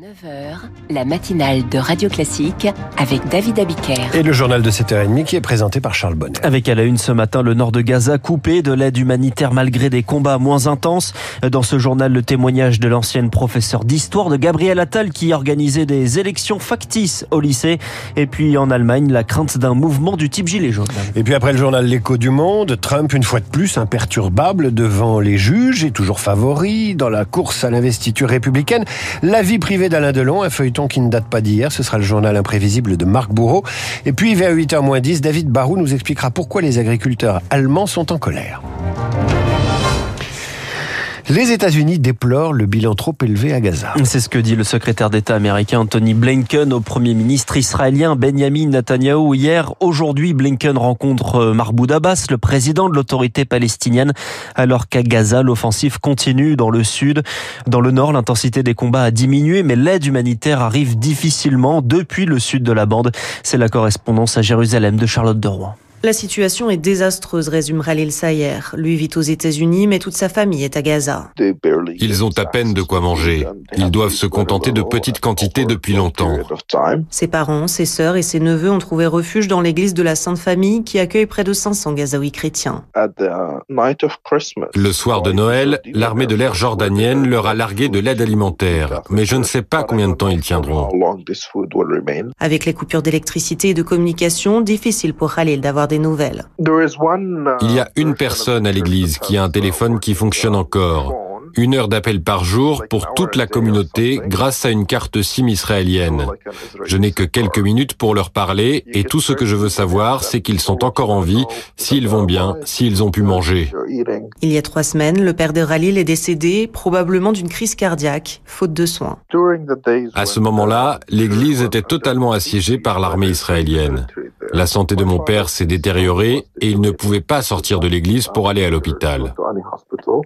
9h, la matinale de Radio Classique avec David Abiker. Et le journal de 7h30 qui est présenté par Charles Bonnet. Avec à la une ce matin le nord de Gaza coupé de l'aide humanitaire malgré des combats moins intenses. Dans ce journal, le témoignage de l'ancienne professeure d'histoire de Gabriel Attal qui organisait des élections factices au lycée. Et puis en Allemagne, la crainte d'un mouvement du type gilet jaune. Et puis après le journal L'écho du monde, Trump une fois de plus imperturbable devant les juges et toujours favori dans la course à l'investiture républicaine. La vie privée d'Alain Delon, un feuilleton qui ne date pas d'hier. Ce sera le journal imprévisible de Marc Bourreau. Et puis, vers 8h moins 10, David Barou nous expliquera pourquoi les agriculteurs allemands sont en colère. Les États-Unis déplorent le bilan trop élevé à Gaza. C'est ce que dit le secrétaire d'État américain Anthony Blinken au Premier ministre israélien Benjamin Netanyahu hier. Aujourd'hui, Blinken rencontre euh, Mahmoud Abbas, le président de l'autorité palestinienne, alors qu'à Gaza, l'offensive continue dans le sud. Dans le nord, l'intensité des combats a diminué, mais l'aide humanitaire arrive difficilement depuis le sud de la bande. C'est la correspondance à Jérusalem de Charlotte de Rouen. La situation est désastreuse, résume Khalil Sayer. Lui vit aux États-Unis, mais toute sa famille est à Gaza. Ils ont à peine de quoi manger. Ils doivent se contenter de petites quantités depuis longtemps. Ses parents, ses sœurs et ses neveux ont trouvé refuge dans l'église de la Sainte Famille qui accueille près de 500 Gazaouis chrétiens. Le soir de Noël, l'armée de l'air jordanienne leur a largué de l'aide alimentaire, mais je ne sais pas combien de temps ils tiendront. Avec les coupures d'électricité et de communication, difficile pour Khalil d'avoir des Il y a une personne à l'église qui a un téléphone qui fonctionne encore une heure d'appel par jour pour toute la communauté grâce à une carte SIM israélienne. Je n'ai que quelques minutes pour leur parler et tout ce que je veux savoir, c'est qu'ils sont encore en vie, s'ils vont bien, s'ils ont pu manger. Il y a trois semaines, le père de Ralil est décédé, probablement d'une crise cardiaque, faute de soins. À ce moment-là, l'église était totalement assiégée par l'armée israélienne. La santé de mon père s'est détériorée et il ne pouvait pas sortir de l'église pour aller à l'hôpital.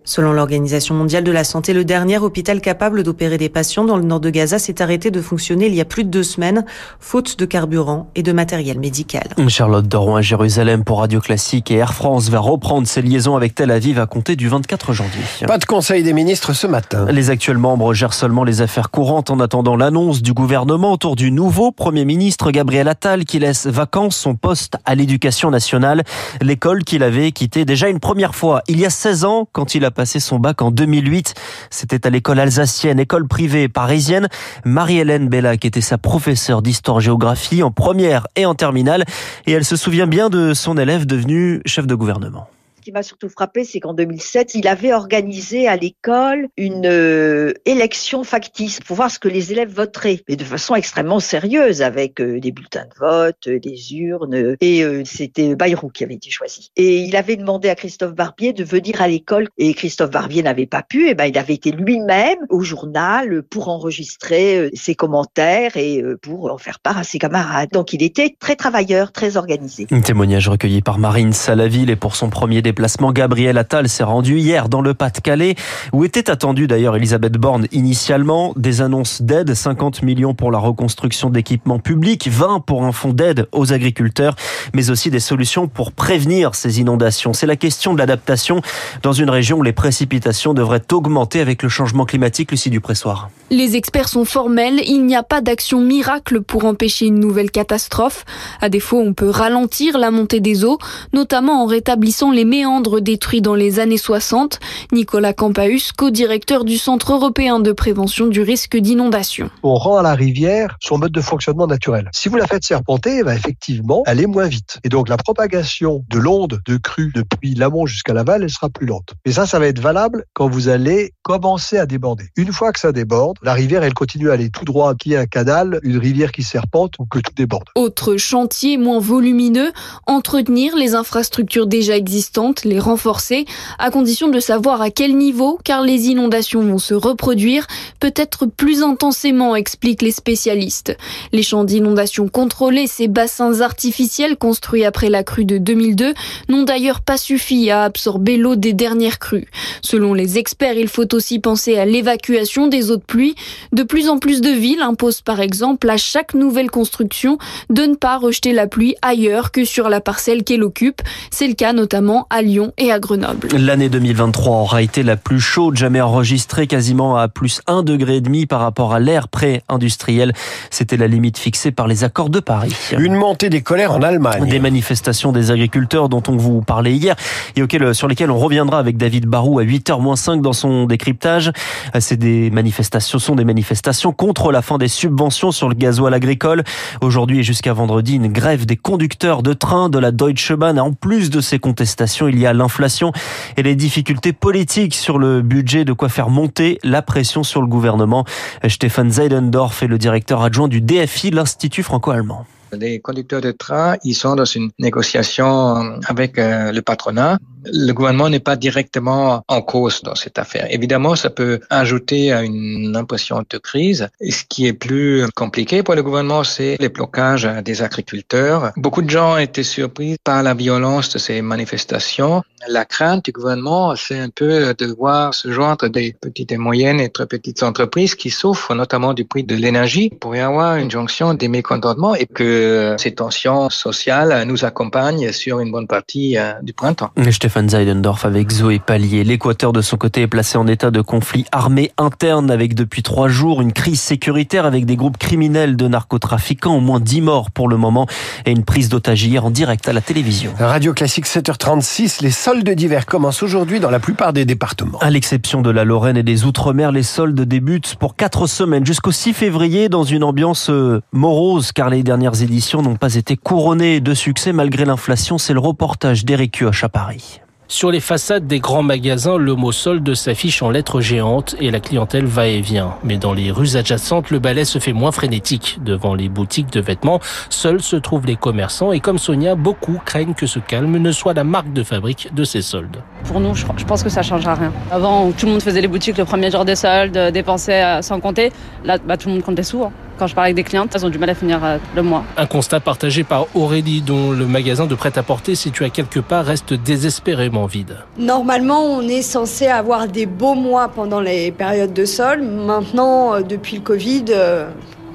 Selon l'Organisation mondiale de la santé, le dernier hôpital capable d'opérer des patients dans le nord de Gaza s'est arrêté de fonctionner il y a plus de deux semaines, faute de carburant et de matériel médical. Charlotte Doron à Jérusalem pour Radio Classique et Air France va reprendre ses liaisons avec Tel Aviv à compter du 24 janvier. Pas de conseil des ministres ce matin. Les actuels membres gèrent seulement les affaires courantes en attendant l'annonce du gouvernement autour du nouveau Premier ministre Gabriel Attal qui laisse vacant son poste à l'éducation nationale, l'école qu'il avait quitté déjà une première fois il y a 16 ans quand il a passé son bac en 2008. C'était à l'école alsacienne, école privée parisienne. Marie-Hélène Bellac était sa professeure d'histoire-géographie en première et en terminale. Et elle se souvient bien de son élève devenu chef de gouvernement qui m'a surtout frappé, c'est qu'en 2007, il avait organisé à l'école une euh, élection factice pour voir ce que les élèves voteraient, mais de façon extrêmement sérieuse, avec euh, des bulletins de vote, euh, des urnes, et c'était Bayrou qui avait été choisi. Et il avait demandé à Christophe Barbier de venir à l'école, et Christophe Barbier n'avait pas pu, et ben il avait été lui-même au journal pour enregistrer ses commentaires et pour en faire part à ses camarades. Donc il était très travailleur, très organisé. Un témoignage recueilli par Marine Salaville et pour son premier débat déplacement, Gabriel Attal s'est rendu hier dans le Pas-de-Calais, où était attendue d'ailleurs Elisabeth Borne initialement. Des annonces d'aide, 50 millions pour la reconstruction d'équipements publics, 20 pour un fonds d'aide aux agriculteurs, mais aussi des solutions pour prévenir ces inondations. C'est la question de l'adaptation dans une région où les précipitations devraient augmenter avec le changement climatique, Lucie Dupressoir. Les experts sont formels, il n'y a pas d'action miracle pour empêcher une nouvelle catastrophe. À défaut, on peut ralentir la montée des eaux, notamment en rétablissant les méandres détruits dans les années 60. Nicolas Campaus, co-directeur du Centre européen de prévention du risque d'inondation. On rend à la rivière son mode de fonctionnement naturel. Si vous la faites serpenter, va effectivement, elle est moins vite. Et donc la propagation de l'onde de crue depuis l'amont jusqu'à l'aval, elle sera plus lente. Et ça, ça va être valable quand vous allez commencer à déborder. Une fois que ça déborde, la rivière, elle continue à aller tout droit, qui est un canal, une rivière qui serpente ou que tout déborde. Autre chantier moins volumineux, entretenir les infrastructures déjà existantes les renforcer, à condition de savoir à quel niveau, car les inondations vont se reproduire, peut-être plus intensément, expliquent les spécialistes. Les champs d'inondation contrôlés, ces bassins artificiels construits après la crue de 2002, n'ont d'ailleurs pas suffi à absorber l'eau des dernières crues. Selon les experts, il faut aussi penser à l'évacuation des eaux de pluie. De plus en plus de villes imposent par exemple à chaque nouvelle construction de ne pas rejeter la pluie ailleurs que sur la parcelle qu'elle occupe. C'est le cas notamment à à Lyon et à Grenoble. L'année 2023 aura été la plus chaude jamais enregistrée, quasiment à plus 1,5 degré par rapport à l'ère pré-industrielle. C'était la limite fixée par les accords de Paris. Une montée des colères en Allemagne. Des manifestations des agriculteurs dont on vous parlait hier et auxquelles, sur lesquelles on reviendra avec David Barou à 8h-5 dans son décryptage. C'est des manifestations, sont des manifestations contre la fin des subventions sur le gasoil agricole. Aujourd'hui et jusqu'à vendredi, une grève des conducteurs de train de la Deutsche Bahn. En plus de ces contestations, il y a l'inflation et les difficultés politiques sur le budget, de quoi faire monter la pression sur le gouvernement. Stéphane Zeidendorf est le directeur adjoint du DFI, l'Institut franco-allemand. Les conducteurs de train, ils sont dans une négociation avec euh, le patronat. Le gouvernement n'est pas directement en cause dans cette affaire. Évidemment, ça peut ajouter à une impression de crise. Et ce qui est plus compliqué pour le gouvernement, c'est les blocages des agriculteurs. Beaucoup de gens étaient surpris par la violence de ces manifestations. La crainte du gouvernement, c'est un peu de voir se joindre des petites et moyennes et très petites entreprises qui souffrent notamment du prix de l'énergie. Pourrait y avoir une jonction des mécontentements et que ces tensions sociales nous accompagnent sur une bonne partie euh, du printemps. Stéphane Zeidendorf avec Zoé Pallier. L'Équateur, de son côté, est placé en état de conflit armé interne avec depuis trois jours une crise sécuritaire avec des groupes criminels de narcotrafiquants, au moins dix morts pour le moment et une prise d'otages hier en direct à la télévision. Radio Classique 7h36, les soldes d'hiver commencent aujourd'hui dans la plupart des départements. À l'exception de la Lorraine et des Outre-mer, les soldes débutent pour quatre semaines jusqu'au 6 février dans une ambiance euh, morose car les dernières éditions n'ont pas été couronnées de succès malgré l'inflation. C'est le reportage d'Éric Kioch à Paris. Sur les façades des grands magasins, le mot solde s'affiche en lettres géantes et la clientèle va et vient. Mais dans les rues adjacentes, le balai se fait moins frénétique. Devant les boutiques de vêtements, seuls se trouvent les commerçants et comme Sonia, beaucoup craignent que ce calme ne soit la marque de fabrique de ces soldes. Pour nous, je pense que ça changera rien. Avant, tout le monde faisait les boutiques le premier jour des soldes, dépensait sans compter. Là, bah, tout le monde comptait sous. Quand je parle avec des clientes, elles ont du mal à finir euh, le mois. Un constat partagé par Aurélie, dont le magasin de prêt-à-porter situé à quelque part reste désespérément vide. Normalement, on est censé avoir des beaux mois pendant les périodes de sol. Maintenant, euh, depuis le Covid, euh,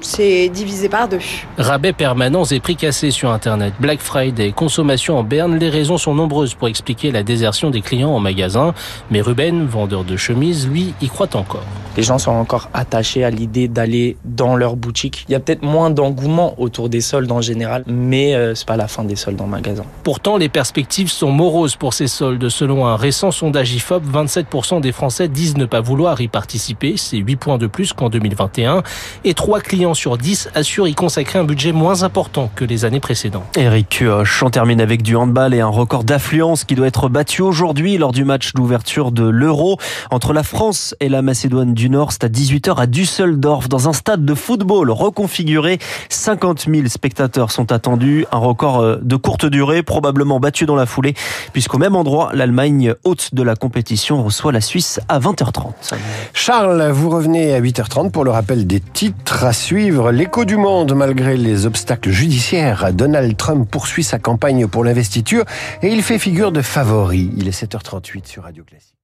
c'est divisé par deux. Rabais permanents et prix cassés sur Internet, Black Friday, consommation en berne, les raisons sont nombreuses pour expliquer la désertion des clients en magasin. Mais Ruben, vendeur de chemises, lui, y croit encore. Les gens sont encore attachés à l'idée d'aller dans leur boutique. Il y a peut-être moins d'engouement autour des soldes en général, mais euh, c'est pas la fin des soldes en magasin. Pourtant, les perspectives sont moroses pour ces soldes. Selon un récent sondage IFOP, 27% des Français disent ne pas vouloir y participer. C'est 8 points de plus qu'en 2021. Et 3 clients sur 10 assurent y consacrer un budget moins important que les années précédentes. Eric on termine avec du handball et un record d'affluence qui doit être battu aujourd'hui lors du match d'ouverture de l'Euro entre la France et la Macédoine du Nord. C'est à 18h à Düsseldorf dans un stade de football reconfiguré. 50 000 spectateurs sont attendus. Un record euh, de courte durée, probablement battu dans la foulée, puisqu'au même endroit, l'Allemagne, haute de la compétition, reçoit la Suisse à 20h30. Charles, vous revenez à 8h30 pour le rappel des titres à L'écho du monde, malgré les obstacles judiciaires, Donald Trump poursuit sa campagne pour l'investiture et il fait figure de favori. Il est 7h38 sur Radio Classique.